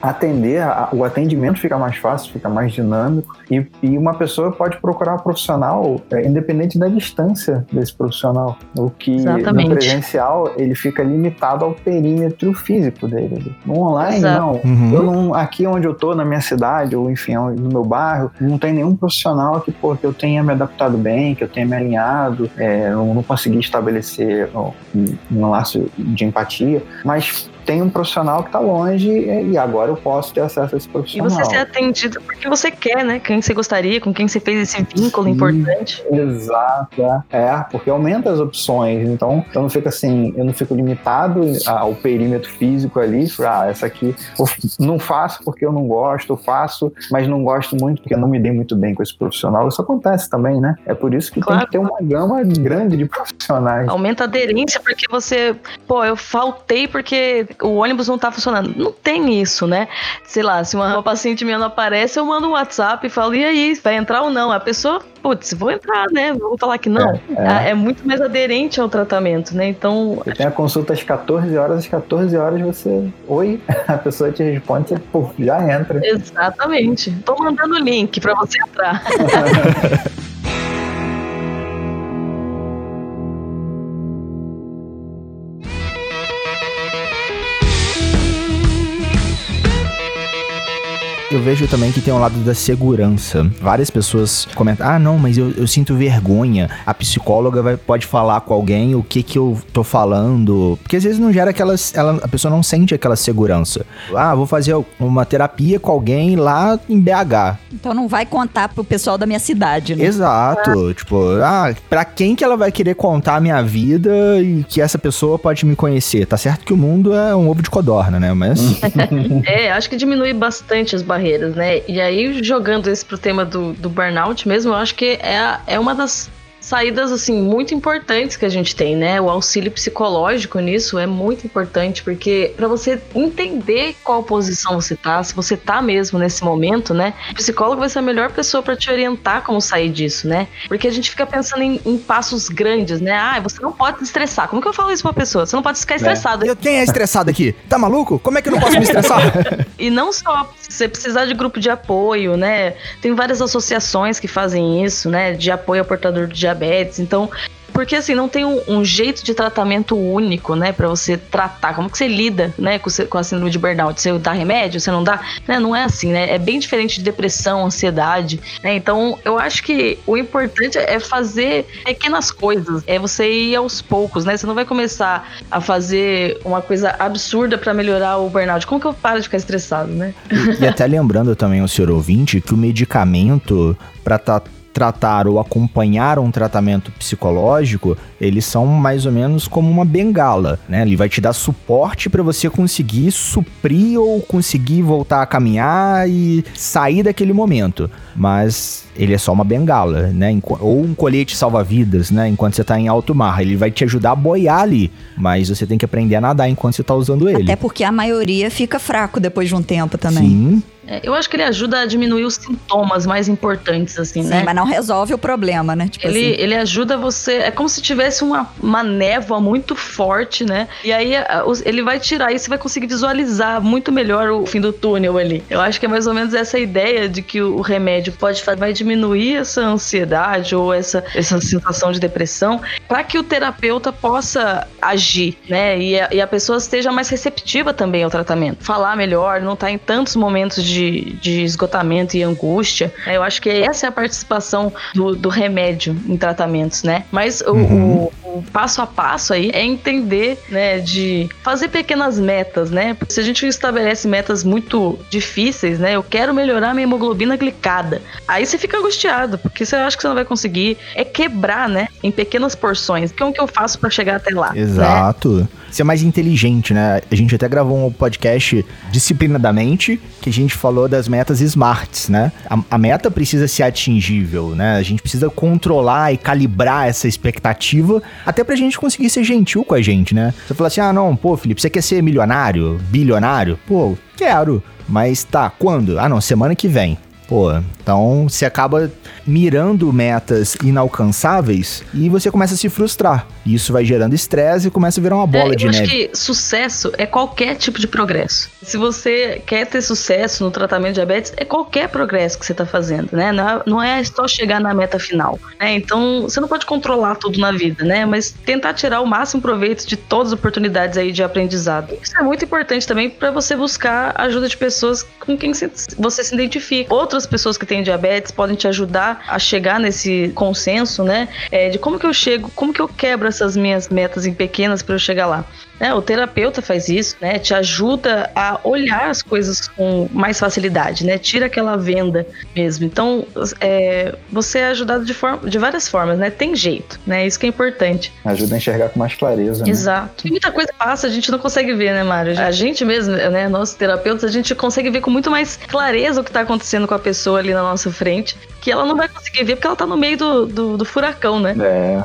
atender, o atendimento fica mais fácil, fica mais dinâmico, e, e uma pessoa pode procurar um profissional é, independente da distância desse profissional, o que Exatamente. no presencial ele fica limitado ao perímetro físico dele. No online, Exato. não. Uhum. Eu não, aqui onde eu tô, na minha cidade, ou enfim, no meu bairro, não tem nenhum profissional que, pô, que eu tenha me adaptado bem, que eu tenha me alinhado, é, eu não consegui estabelecer ó, um, um laço de empatia, mas tem um profissional que está longe e e agora eu posso ter acesso a esse E profissional. você ser atendido porque você quer, né? Quem você gostaria, com quem você fez esse vínculo Sim. importante. Exato, é. É, porque aumenta as opções. Então, eu não fico assim, eu não fico limitado ao perímetro físico ali. Ah, essa aqui eu não faço porque eu não gosto, eu faço, mas não gosto muito porque eu não me dei muito bem com esse profissional. Isso acontece também, né? É por isso que Claro. tem que ter uma gama grande de profissionais. Aumenta a aderência porque você, pô, eu faltei porque o ônibus não tá funcionando. Não tem isso, né? Sei lá, se uma, uma paciente minha não aparece, eu mando um WhatsApp e falo, e aí, vai entrar ou não? A pessoa, putz, vou entrar, né? Vou falar que não. É, é muito mais aderente ao tratamento, né? Então, Você tem a consulta às 14 horas, às 14 horas você. Oi, a pessoa te responde, você pô, já entra. exatamente. Tô mandando o link pra você entrar. Eu vejo também que tem um lado da segurança. Várias pessoas comentam: ah, não, mas eu, eu sinto vergonha. A psicóloga vai, pode falar com alguém o que que eu tô falando. Porque às vezes não gera aquelas. Ela, a pessoa não sente aquela segurança. Ah, vou fazer uma terapia com alguém lá em BH. Então não vai contar pro pessoal da minha cidade, né? Exato. Tipo, ah, pra quem que ela vai querer contar a minha vida e que essa pessoa pode me conhecer? Tá certo que o mundo é um ovo de codorna, né? Mas. É, acho que diminui bastante as barreiras, né? E aí, jogando isso pro tema do, do burnout mesmo, eu acho que é, é uma das saídas, assim, muito importantes que a gente tem, né? O auxílio psicológico nisso é muito importante, porque para você entender qual posição você tá, se você tá mesmo nesse momento, né? O psicólogo vai ser a melhor pessoa para te orientar como sair disso, né? Porque a gente fica pensando em, em passos grandes, né? Ah, você não pode se estressar. Como que eu falo isso pra pessoa? Você não pode ficar estressado. Eu quem é estressado aqui? Tá maluco? Como é que eu não posso me estressar? E não só se você precisar de grupo de apoio, né? Tem várias associações que fazem isso, né? De apoio ao portador de diabetes. Diabetes. Então, porque assim, não tem um, um, jeito de tratamento único, né, para você tratar. Como que você lida, né, com, com a síndrome de burnout? Você dá remédio, você não dá? Né, não é assim, né? É bem diferente de depressão, ansiedade, né? Então, eu acho que o importante é fazer pequenas coisas, é você ir aos poucos, né? Você não vai começar a fazer uma coisa absurda para melhorar o burnout. Como que eu paro de ficar estressado, né? E, e até lembrando também o senhor ouvinte que o medicamento para tratar tratar ou acompanhar um tratamento psicológico, eles são mais ou menos como uma bengala, né? Ele vai te dar suporte para você conseguir suprir ou conseguir voltar a caminhar e sair daquele momento. Mas ele é só uma bengala, né? Ou um colete salva-vidas, né? Enquanto você tá em alto mar. Ele vai te ajudar a boiar ali, mas você tem que aprender a nadar enquanto você tá usando ele. Até porque a maioria fica fraco depois de um tempo também. Sim. É, eu acho que ele ajuda a diminuir os sintomas mais importantes, assim, Sim, né? mas não resolve o problema, né? Tipo ele, assim. ele ajuda você. É como se tivesse uma, uma névoa muito forte, né? E aí ele vai tirar e você vai conseguir visualizar muito melhor o fim do túnel ali. Eu acho que é mais ou menos essa ideia de que o remédio pode vai diminuir essa ansiedade ou essa, essa sensação de depressão para que o terapeuta possa agir, né? E a, e a pessoa esteja mais receptiva também ao tratamento. Falar melhor, não estar tá em tantos momentos de de, de esgotamento e angústia. É, eu acho que essa é a participação do, do remédio em tratamentos, né? Mas uhum. o, o, passo a passo aí é entender, né, de fazer pequenas metas, né? Porque se a gente estabelece metas muito difíceis, né? Eu quero melhorar minha hemoglobina glicada. Aí você fica angustiado, porque você acha que você não vai conseguir. É quebrar, né? Em pequenas porções. Como que eu faço para chegar até lá? Né? Exato. Né? Ser mais inteligente, né? A gente até gravou um podcast disciplinadamente que a gente falou das metas smarts, né? A, a, meta precisa ser atingível, né? A gente precisa controlar e calibrar essa expectativa até pra gente conseguir ser gentil com a gente, né? Você fala assim, ah, não, pô, Felipe, você quer ser milionário, bilionário? Pô, quero. Mas tá, quando? Ah, não, semana que vem. Pô, então você acaba mirando metas inalcançáveis e você começa a se frustrar. Isso vai gerando estresse e começa a virar uma bola é, de eu neve. acho que sucesso é qualquer tipo de progresso. Se você quer ter sucesso no tratamento de diabetes, é qualquer progresso que você está fazendo, né? Não é, é só chegar na meta final. Né? Então, você não pode controlar tudo na vida, né? Mas tentar tirar o máximo proveito de todas as oportunidades aí de aprendizado. Isso é muito importante também para você buscar ajuda de pessoas com quem você se identifica. Outras pessoas que têm diabetes podem te ajudar a chegar nesse consenso, né? É, de como que eu chego, como que eu quebro essas minhas metas em pequenas para eu chegar lá. Né? O terapeuta faz isso, né? Te ajuda a olhar as coisas com mais facilidade, né? Tira aquela venda mesmo. Então, é, você é ajudado de, forma, de várias formas, né? Tem jeito, né? Isso que é importante. Ajuda a enxergar com mais clareza. Né? Exato. E muita coisa passa, a gente não consegue ver, né, Mário? A gente mesmo, né? Nossos terapeutas, a gente consegue ver com muito mais clareza o que está acontecendo com a pessoa ali na nossa frente, que ela não vai conseguir ver porque ela está no meio do, do, do furacão, né? É.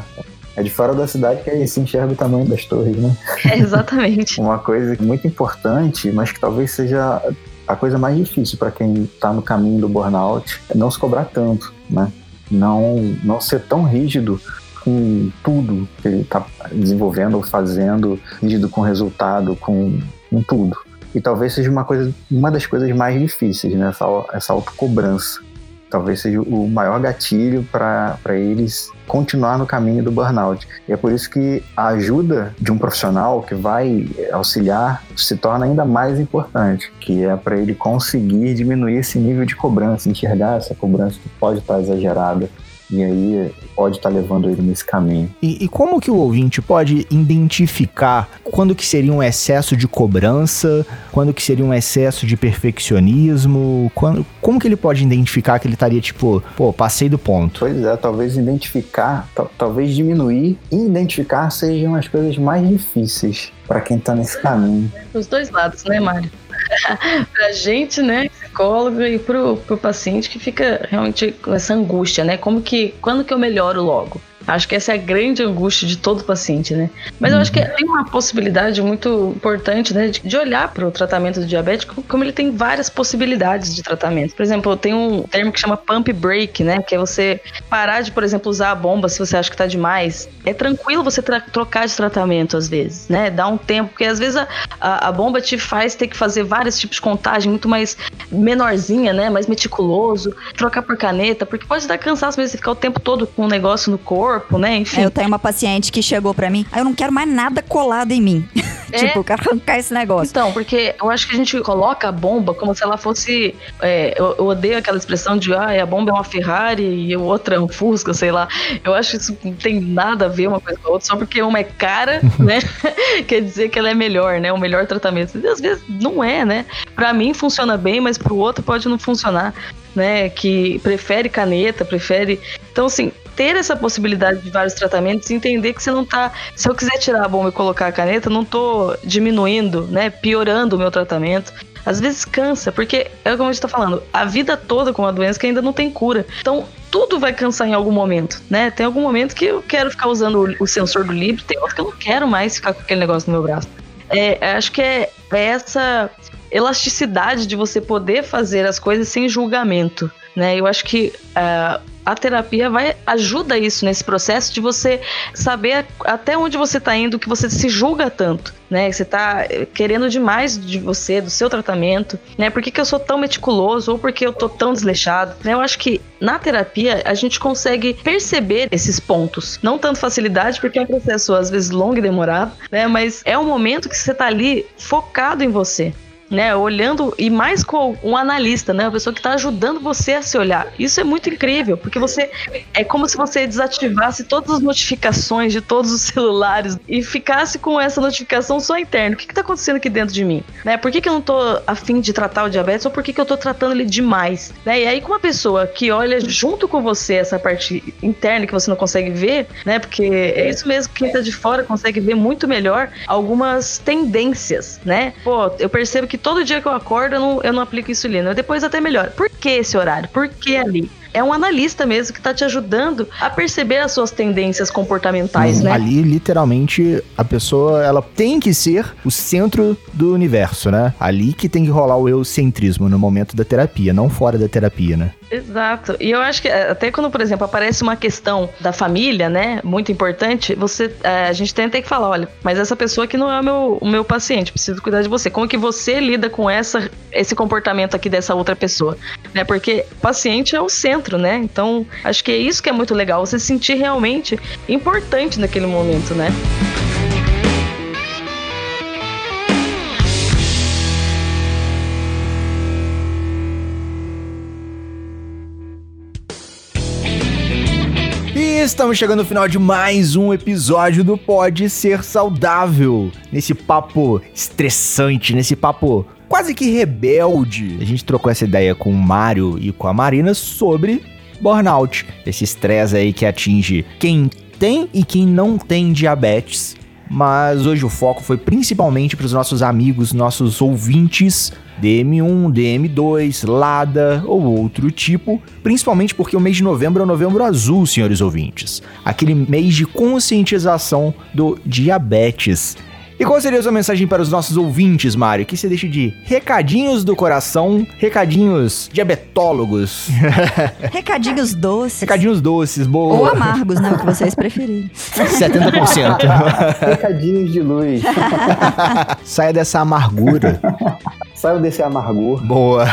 É de fora da cidade que aí se enxerga o tamanho das torres, né? É, exatamente. Uma coisa muito importante, mas que talvez seja a coisa mais difícil para quem está no caminho do burnout, é não se cobrar tanto, né? Não, não ser tão rígido com tudo que ele está desenvolvendo ou fazendo, rígido com resultado, com, com tudo. E talvez seja uma coisa, uma das coisas mais difíceis, né? Essa, essa autocobrança talvez seja o maior gatilho para eles continuar no caminho do burnout. E é por isso que a ajuda de um profissional que vai auxiliar se torna ainda mais importante, que é para ele conseguir diminuir esse nível de cobrança, enxergar essa cobrança que pode estar exagerada e aí pode estar tá levando ele nesse caminho. E, e, como que o ouvinte pode identificar quando que seria um excesso de cobrança, quando que seria um excesso de perfeccionismo, quando, como que ele pode identificar que ele estaria tipo, pô, passei do ponto? Pois é, talvez identificar, talvez diminuir e identificar sejam as coisas mais difíceis para quem está nesse caminho. Os dois lados, né, Mário? pra gente, né, psicólogo, e pro, pro paciente que fica realmente com essa angústia, né? Como que, quando que eu melhoro logo? Acho que essa é a grande angústia de todo paciente, né? Mas eu acho que tem uma possibilidade muito importante, né, de, olhar para o tratamento do diabético como ele tem várias possibilidades de tratamento. Por exemplo, tem um termo que chama pump break, né, que é você parar de, por exemplo, usar a bomba se você acha que está demais. É tranquilo você trocar de tratamento às vezes, né? Dá um tempo, porque às vezes a, a, a bomba te faz ter que fazer vários tipos de contagem muito mais menorzinha, né, mais meticuloso, trocar por caneta, porque pode dar cansaço mesmo você ficar o tempo todo com um negócio no corpo corpo, né? Enfim. Eu tenho uma paciente que chegou pra mim, aí eu não quero mais nada colado em mim. É. tipo, eu quero arrancar esse negócio. Então, porque eu acho que a gente coloca a bomba como se ela fosse. é, eu, eu odeio aquela expressão de ah, a bomba é uma Ferrari e o outro é um Fusca, sei lá. Eu acho que isso não tem nada a ver uma coisa com a outra, só porque uma é cara, né? Quer dizer que ela é melhor, né? O melhor tratamento. E às vezes não é, né? Pra mim funciona bem, mas pro outro pode não funcionar, né? Que prefere caneta, prefere. Então, assim, ter essa possibilidade de vários tratamentos, entender que você não tá. Se eu quiser tirar a bomba e colocar a caneta, não tô diminuindo, né? Piorando o meu tratamento. Às vezes cansa, porque é como a gente tá falando, a vida toda com uma doença que ainda não tem cura. Então, tudo vai cansar em algum momento, né? Tem algum momento que eu quero ficar usando o, sensor do Libre, tem outro que eu não quero mais ficar com aquele negócio no meu braço. É, acho que é, é essa elasticidade de você poder fazer as coisas sem julgamento, né? Eu acho que ah, a terapia vai ajuda isso nesse processo de você saber até onde você está indo, que você se julga tanto, né? Você está querendo demais de você, do seu tratamento, né? Por que, que eu sou tão meticuloso ou por que eu tô tão desleixado? Né? Eu acho que na terapia a gente consegue perceber esses pontos, não tanto facilidade porque é um processo às vezes longo e demorado, né? Mas é um momento que você está ali focado em você, né, olhando e mais com um analista, né, uma pessoa que está ajudando você a se olhar. Isso é muito incrível, porque você é como se você desativasse todas as notificações de todos os celulares e ficasse com essa notificação só interna. O que está acontecendo aqui dentro de mim? Né? Por que, que eu não estou afim de tratar o diabetes ou por que, que eu estou tratando ele demais? Né? E aí, com uma pessoa que olha junto com você essa parte interna que você não consegue ver, né? Porque é isso mesmo, quem está de fora consegue ver muito melhor algumas tendências, né? Pô, eu percebo que todo dia que eu acordo eu não, eu não aplico insulina. Depois até melhor. Por que esse horário? Por que ali? É um analista mesmo que está te ajudando a perceber as suas tendências comportamentais, né? Ali, literalmente, a pessoa, ela tem que ser o centro do universo, né? Ali que tem que rolar o eucentrismo no momento da terapia, não fora da terapia, né? Exato. E eu acho que eh, até quando, por exemplo, aparece uma questão da família, né, muito importante, você, eh, a gente tem que falar, olha, mas essa pessoa aqui não é o meu, o meu paciente, preciso cuidar de você. Como que você lida com essa, esse comportamento aqui dessa outra pessoa, né? Porque paciente é o centro, né? Então, acho que é isso que é muito legal, você se sentir realmente importante naquele momento, né? Estamos chegando ao final de mais um episódio do Pode Ser Saudável. Nesse papo estressante, nesse papo quase que rebelde. A gente trocou essa ideia com o Mário e com a Marina sobre burnout. Esse estresse aí que atinge quem tem e quem não tem diabetes. Mas hoje o foco foi principalmente para os nossos amigos, nossos ouvintes DM1, DM2, LADA ou outro tipo, principalmente porque o mês de novembro é o novembro azul, senhores ouvintes. Aquele mês de conscientização do diabetes. E qual seria a sua mensagem para os nossos ouvintes, Mário? Que você deixe de recadinhos do coração, recadinhos diabetólogos, Recadinhos doces. recadinhos doces, Ou boa. amargos, né? O que vocês preferirem. 70%. Recadinhos de luz. Saia dessa amargura. Saiam desse amargor. Boa.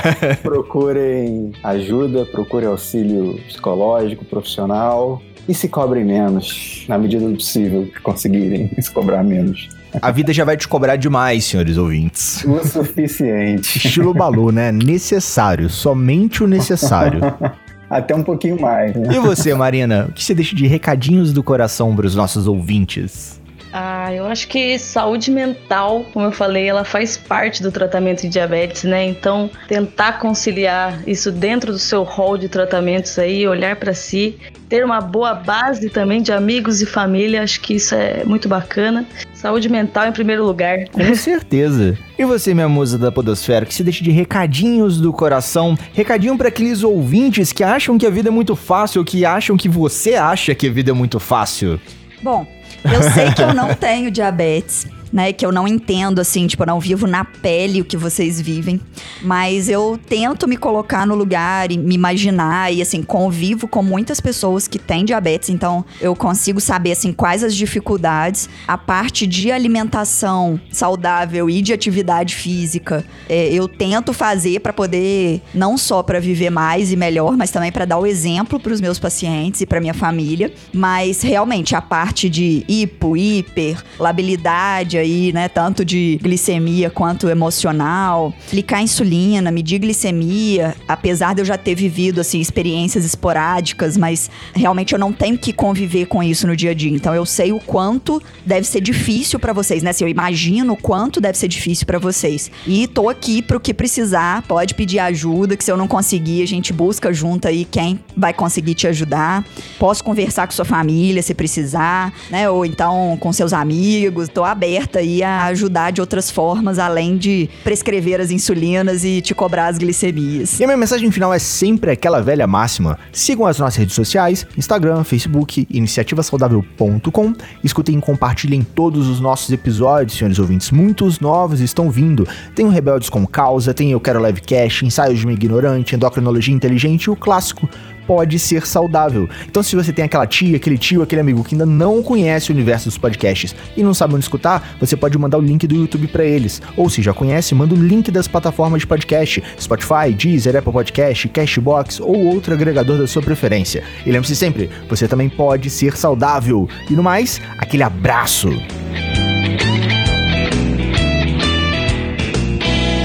Procurem ajuda, procurem auxílio psicológico, profissional. E se cobrem menos, na medida do possível que conseguirem se cobrar menos. A vida já vai te cobrar demais, senhores ouvintes. O suficiente. Estilo Balu, né? Necessário. Somente o necessário. Até um pouquinho mais, né? E você, Marina? O que você deixa de recadinhos do coração para os nossos ouvintes? Ah, eu acho que saúde mental, como eu falei, ela faz parte do tratamento de diabetes, né? Então, tentar conciliar isso dentro do seu rol de tratamentos aí, olhar para si, ter uma boa base também de amigos e família, acho que isso é muito bacana. Saúde mental em primeiro lugar. Com certeza. E você, minha musa da podosfera, que se deixa de recadinhos do coração, recadinho para aqueles ouvintes que acham que a vida é muito fácil, ou que acham que você acha que a vida é muito fácil. Bom, eu sei que eu não tenho diabetes. Né? Que eu não entendo, assim, tipo, eu não vivo na pele o que vocês vivem. Mas eu tento me colocar no lugar e me imaginar e, assim, convivo com muitas pessoas que têm diabetes, então eu consigo saber, assim, quais as dificuldades. A parte de alimentação saudável e de atividade física, é, eu tento fazer para poder, não só para viver mais e melhor, mas também para dar o exemplo para os meus pacientes e para minha família. Mas realmente a parte de hipo, hiper, labilidade aí, né, tanto de glicemia quanto emocional, aplicar insulina, medir glicemia, apesar de eu já ter vivido assim experiências esporádicas, mas realmente eu não tenho que conviver com isso no dia a dia. Então eu sei o quanto deve ser difícil para vocês, né? Assim, eu imagino o quanto deve ser difícil para vocês. E tô aqui pro que precisar, pode pedir ajuda, que se eu não conseguir, a gente busca junto aí quem vai conseguir te ajudar. Posso conversar com sua família se precisar, né? Ou então com seus amigos. Tô aberta aí a ajudar de outras formas, além de prescrever as insulinas e te cobrar as glicemias. E a minha mensagem final é sempre aquela velha máxima. Sigam as nossas redes sociais, Instagram, Facebook, iniciativasaudável.com. Escutem e compartilhem todos os nossos episódios, senhores ouvintes. Muitos novos estão vindo. Tem o Rebeldes com Causa, tem Eu Quero Live Cash, Ensaios de uma Ignorante, Endocrinologia Inteligente e o clássico pode ser saudável. Então, se você tem aquela tia, aquele tio, aquele amigo que ainda não conhece o universo dos podcasts e não sabe onde escutar, você pode mandar o link do YouTube para eles. Ou se já conhece, manda o link das plataformas de podcast: Spotify, Deezer, Apple Podcast, Cashbox ou outro agregador da sua preferência. E lembre-se sempre, você também pode ser saudável. E no mais, aquele abraço.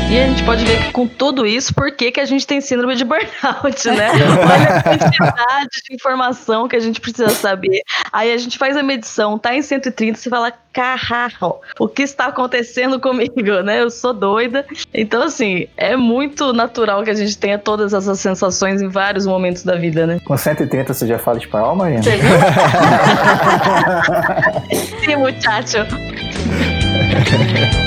E a gente pode ver que com tudo isso, por que, que a gente tem síndrome de burnout, né? Olha a quantidade de informação que a gente precisa saber. Aí a gente faz a medição, tá em 130, você fala, caralho, o que está acontecendo comigo, né? Eu sou doida. Então, assim, é muito natural que a gente tenha todas essas sensações em vários momentos da vida, né? Com 130 você já fala espanhol, Mariana? Você viu? Sim, muchacho.